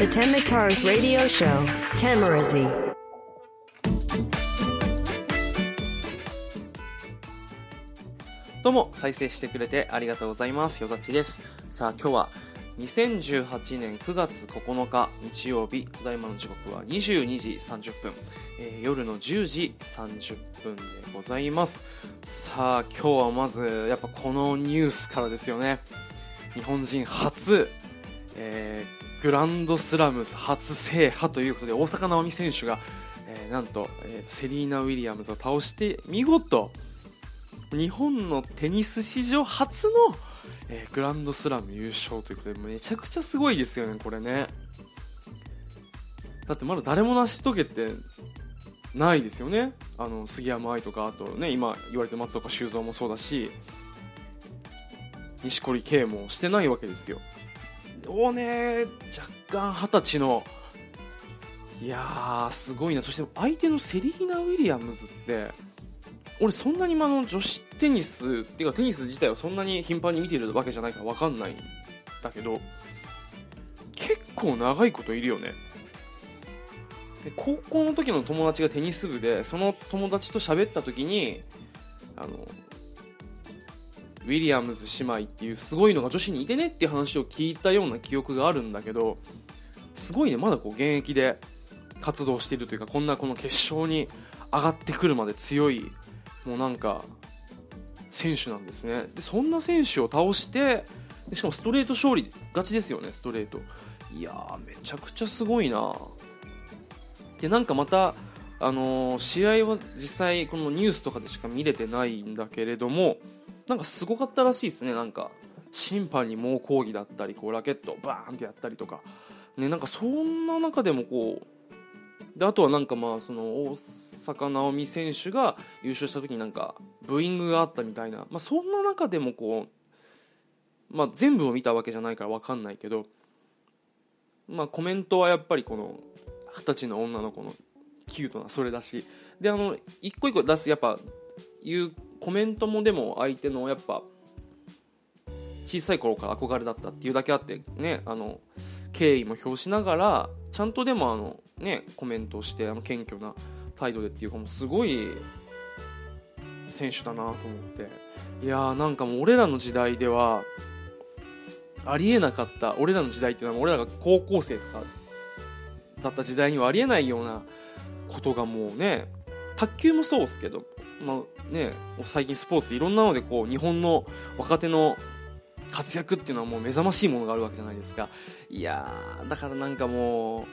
The Temitars Radio Show, Tamarazi. どうも再生してくれてありがとうございますよざちですさあ今日は2018年9月9日日曜日ただいまの時刻は22時30分、えー夜の10時30分でございますさあ今日はまずやっぱこのニュースからですよね日本人初、えーグランドスラム初制覇ということで大坂なおみ選手が、えーなんと、えーセリーナ・ウィリアムズを倒して見事日本のテニス史上初の、えーグランドスラム優勝ということでめちゃくちゃすごいですよねこれね。だってまだ誰も成し遂げてないですよね。あの杉山愛とかあとね今言われて松岡修造もそうだし錦織圭もしてないわけですよ。をね若干二十歳の。いやーすごいな。そして相手のセリーナ・ウィリアムズって俺そんなにあの女子テニスっていうかテニス自体はそんなに頻繁に見てるわけじゃないから分かんないんだけど結構長いこといるよね。高校の時の友達がテニス部でその友達と喋った時にあのウィリアムズ姉妹っていうすごいのが女子にいてねっていう話を聞いたような記憶があるんだけどすごいねまだこう現役で活動しているというかこんなこの決勝に上がってくるまで強いもうなんか選手なんですね。でそんな選手を倒してしかもストレート勝利勝ちですよねストレート。いやーめちゃくちゃすごいな。でなんかまたあのー試合は実際このニュースとかでしか見れてないんだけれどもなんかすごかったらしいですね。なんか審判に猛抗議だったりこうラケットをバーンってやったりとか。ねなんかそんな中でもこうであとはなんかまあその大坂なおみ選手が優勝した時になんかブーイングがあったみたいな、まあ、そんな中でもこう、まあ、全部を見たわけじゃないから分かんないけど、まあ、コメントはやっぱりこの二十歳の女の子のキュートなそれだし。であの一個一個出すやっぱいうコメントもでも相手のやっぱ小さい頃から憧れだったっていうだけあってねあの敬意も表しながらちゃんとでもあのねコメントしてあの謙虚な態度でっていうかもうすごい選手だなと思って。いやーなんかもう俺らの時代ではありえなかった俺らの時代っていうのは俺らが高校生とかだった時代にはありえないようなことがもうね卓球もそうですけど、まあね、最近スポーツいろんなのでこう日本の若手の活躍っていうのはもう目覚ましいものがあるわけじゃないですか。いやーだからなんかもう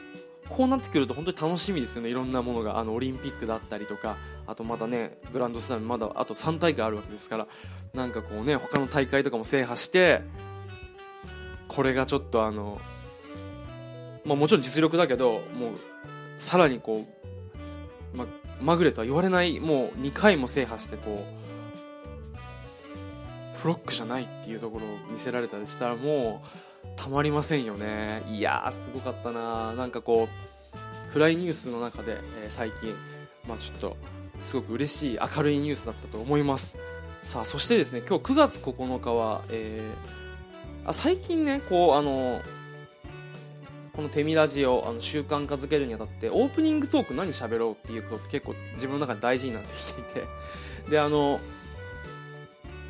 こうなってくると本当に楽しみですよね。いろんなものが。あのオリンピックだったりとかあとまだねグランドスラムまだあと3大会あるわけですから。なんかこうね他の大会とかも制覇してこれがちょっとあのまあもちろん実力だけどもうさらにこう、ま、ぐれとは言われないもう2回も制覇してこうフロックじゃないっていうところを見せられたりしたらもうたまりませんよね。いやすごかったな。なんかこう暗いニュースの中で、えー最近まあちょっとすごく嬉しい明るいニュースだったと思います。さあそしてですね今日9月9日は、えーあ最近ねこうあのこの「テミラジオ」あの習慣化づけるにあたってオープニングトーク何喋ろうっていうことって結構自分の中で大事になってきていて。であの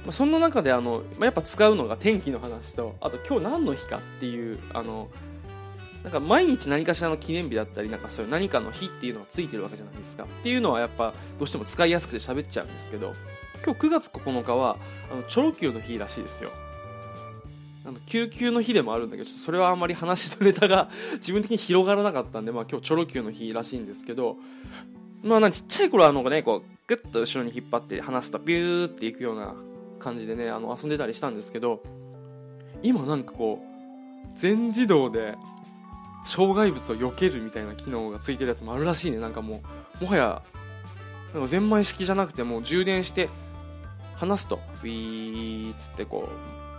そんな中であの、まあ、やっぱ使うのが天気の話とあと今日何の日かっていうあのなんか毎日何かしらの記念日だったりなんかそういう何かの日っていうのがついてるわけじゃないですか。っていうのはやっぱどうしても使いやすくて喋っちゃうんですけど今日9月9日はあのチョロ Q の日らしいですよ。あの救急の日でもあるんだけどそれはあんまり話のネタが自分的に広がらなかったんで、まあ、今日チョロ Q の日らしいんですけどまあなんちっちゃい頃はあのねこうグッと後ろに引っ張って離すとビューっていくような感じでねあの遊んでたりしたんですけど今なんかこう全自動で障害物を避けるみたいな機能がついてるやつもあるらしいね。なんかもうもはやなんかゼンマイ式じゃなくてもう充電して離すとウィーっつってこ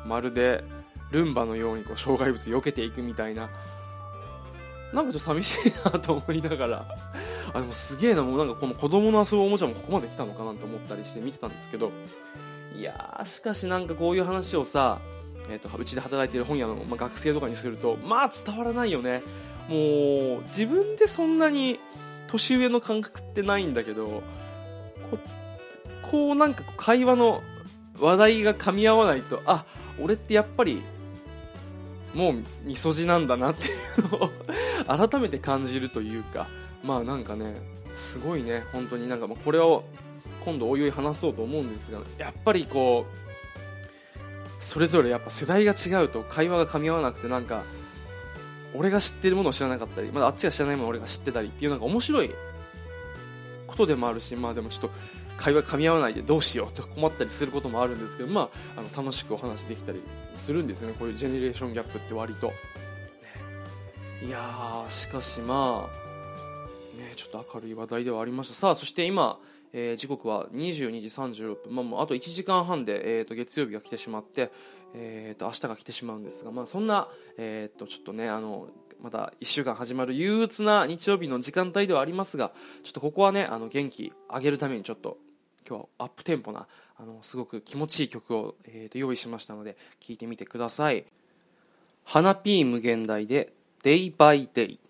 うまるでルンバのようにこう障害物避けていくみたいな。なんかちょっと寂しいなと思いながら。あでもすげえな。もうなんかこの子供の遊ぶおもちゃもここまで来たのかなと思ったりして見てたんですけど。いやーしかしなんかこういう話をさ、えー、とうちで働いてる本屋の、まあ、学生とかにするとまあ伝わらないよね。もう自分でそんなに年上の感覚ってないんだけどここうなんか会話の話題が噛み合わないとあ俺ってやっぱりもうみそじなんだなっていうのを改めて感じるというか。まあなんかねすごいね。本当になんかもうこれを今度おいおい話そうと思うんですがやっぱりこうそれぞれやっぱ世代が違うと会話が噛み合わなくてなんか俺が知ってるものを知らなかったりまだあっちが知らないものを俺が知ってたりっていうなんか面白いことでもあるしまあでもちょっと会話噛み合わないでどうしようと困ったりすることもあるんですけど、まあ、あの楽しくお話できたりするんですよね。こういうジェネレーションギャップって割と、ね、いやーしかしまあ、ね、ちょっと明るい話題ではありました。さあそして今、えー、時刻は22時36分、まあ、もうあと1時間半で、えー、と月曜日が来てしまって、えー、と明日が来てしまうんですが、まあ、そんな、えー、とちょっとねあのまた1週間始まる憂鬱な日曜日の時間帯ではありますがちょっとここはねあの元気上げるためにちょっと今日はアップテンポなあのすごく気持ちいい曲を、えー、と用意しましたので聴いてみてください。花ピー無限大で「デイバイデイ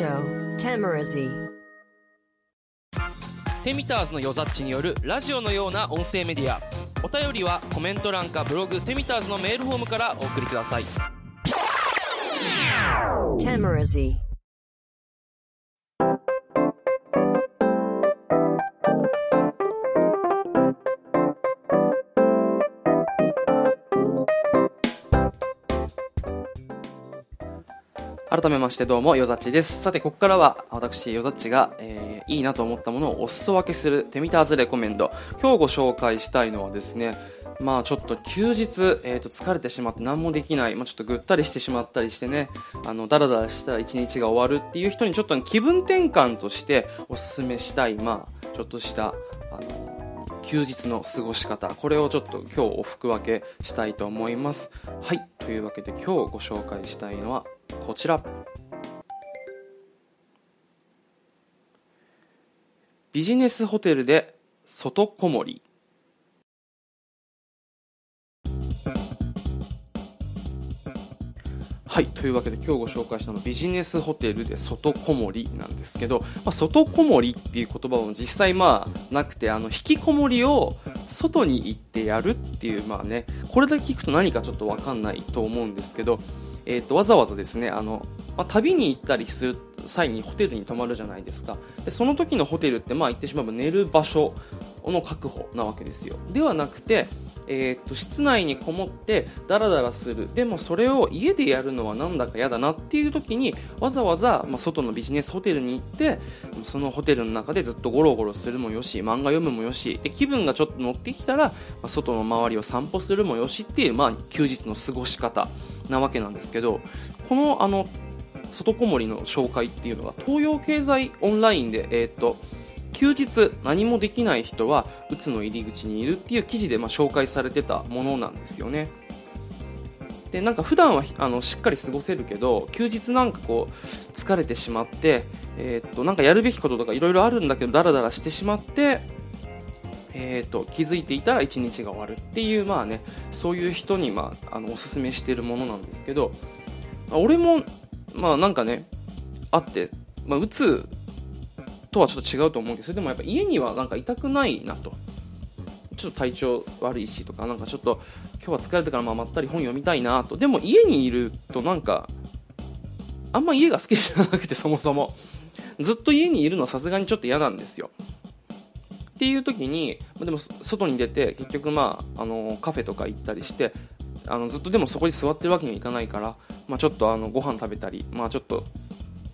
by Day」テミターズのよざっちによるラジオのような音声メディア。お便りはコメント欄かブログテミターズのメールフォームからお送りください。Tamarazi 改めましてどうもよざっちです。さてここからは私よざっちが、えー、いいなと思ったものをお裾分けするテミターズレコメンド。今日ご紹介したいのはですねまあちょっと休日、えー、と疲れてしまって何もできない、まあ、ちょっとぐったりしてしまったりしてねあのダラダラした一日が終わるっていう人にちょっと気分転換としておすすめしたいまあちょっとしたあの休日の過ごし方。これをちょっと今日お服分けしたいと思います。はい。というわけで今日ご紹介したいのはこちら。ビジネスホテルで外こもりはいというわけで今日ご紹介したのビジネスホテルで外こもりなんですけど、まあ、外こもりっていう言葉も実際まあなくてあの引きこもりを外に行ってやるっていうまあねこれだけ聞くと何かちょっと分かんないと思うんですけどえーと、わざわざですねあの、まあ、旅に行ったりする際にホテルに泊まるじゃないですか。でその時のホテルってまあ言ってしまえば寝る場所の確保なわけですよ。ではなくてえー、っと室内にこもってダラダラする。でもそれを家でやるのはなんだか嫌だなっていう時にわざわざ、まあ、外のビジネスホテルに行ってそのホテルの中でずっとゴロゴロするもよし漫画読むもよしで気分がちょっと乗ってきたら、まあ、外の周りを散歩するもよしっていう、まあ、休日の過ごし方。なわけなんですけどこのあの外こもりの紹介っていうのが東洋経済オンラインで、えー、っと休日何もできない人はうつの入り口にいるっていう記事でまあ紹介されてたものなんですよね。でなんか普段はあのしっかり過ごせるけど休日なんかこう疲れてしまって、えー、っとなんかやるべきこととかいろいろあるんだけどダラダラしてしまってえーと、気づいていたら一日が終わるっていう、まあね、そういう人に、まあ、あのおすすめしてるものなんですけど、俺も、まあなんかね、あって、まあ、うつとはちょっと違うと思うんですけど、でもやっぱ家にはなんか痛くないなと。ちょっと体調悪いしとか、なんかちょっと今日は疲れてからまあまったり本読みたいなと。でも家にいるとなんか、あんま家が好きじゃなくてそもそも。ずっと家にいるのはさすがにちょっと嫌なんですよ。っていう時に、でも外に出て結局まあ、あのカフェとか行ったりして、あのずっとでもそこに座ってるわけにはいかないから、まあ、ちょっとあのご飯食べたり、まあ、ちょっと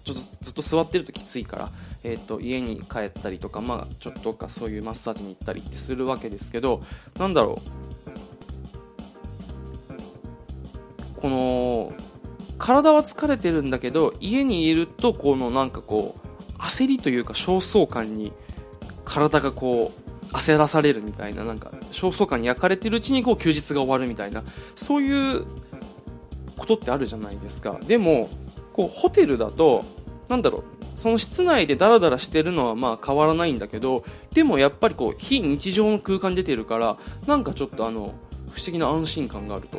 ちょっとずっと座ってるときついから、えーと、家に帰ったりとか、まあ、ちょっとかそういうマッサージに行ったりってするわけですけどなんだろうこの体は疲れてるんだけど家にいるとこのなんかこう焦りというか焦燥感に体がこう焦らされるみたいななんか焦燥感に焼かれてるうちにこう休日が終わるみたいなそういうことってあるじゃないですか。でもこうホテルだとなんだろうその室内でダラダラしてるのはまあ変わらないんだけどでもやっぱりこう非日常の空間に出てるからなんかちょっとあの不思議な安心感があると。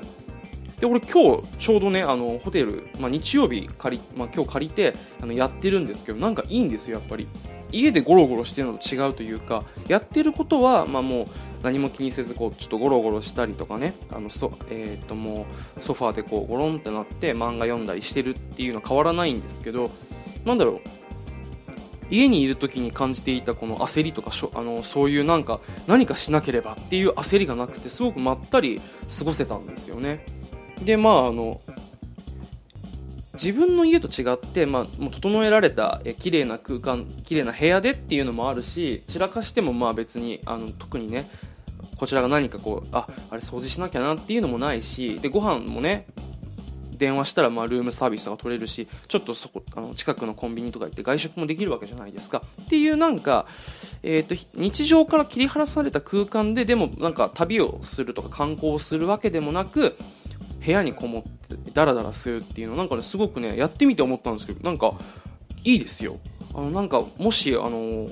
で俺今日ちょうどねあのホテル、まあ、日曜日借り、まあ、今日借りてあのやってるんですけどなんかいいんですよやっぱり。家でゴロゴロしてるのと違うというかやってることは、まあ、もう何も気にせずこうちょっとゴロゴロしたりとかねあのそ、えー、ともうソファーでこうゴロンってなって漫画読んだりしてるっていうのは変わらないんですけどなんだろう家にいる時に感じていたこの焦りとかあのそういうなんか何かしなければっていう焦りがなくてすごくまったり過ごせたんですよね。でまああの自分の家と違って、まあ、もう整えられたえ綺麗な空間綺麗な部屋でっていうのもあるし散らかしてもまあ別にあの特にねこちらが何かこうああれ掃除しなきゃなっていうのもないしでご飯もね電話したらまあルームサービスとか取れるしちょっとそこあの近くのコンビニとか行って外食もできるわけじゃないですか。っていうなんか、えーと、日常から切り離された空間ででもなんか旅をするとか観光をするわけでもなく部屋にこもってダラダラするっていうのなんかねすごくねやってみて思ったんですけどなんかいいですよ。あのなんかもしあの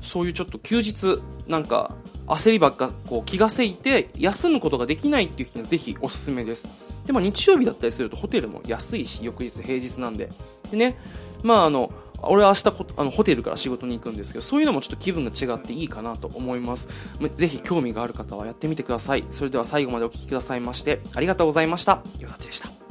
そういうちょっと休日なんか焦りばっかこう気がせいて休むことができないっていう人にはぜひおすすめです。でも日曜日だったりするとホテルも安いし翌日平日なんで。でねまああの俺は明日あのホテルから仕事に行くんですけどそういうのもちょっと気分が違っていいかなと思います。ぜひ興味がある方はやってみてください。それでは最後までお聴きくださいましてありがとうございました。よさちでした。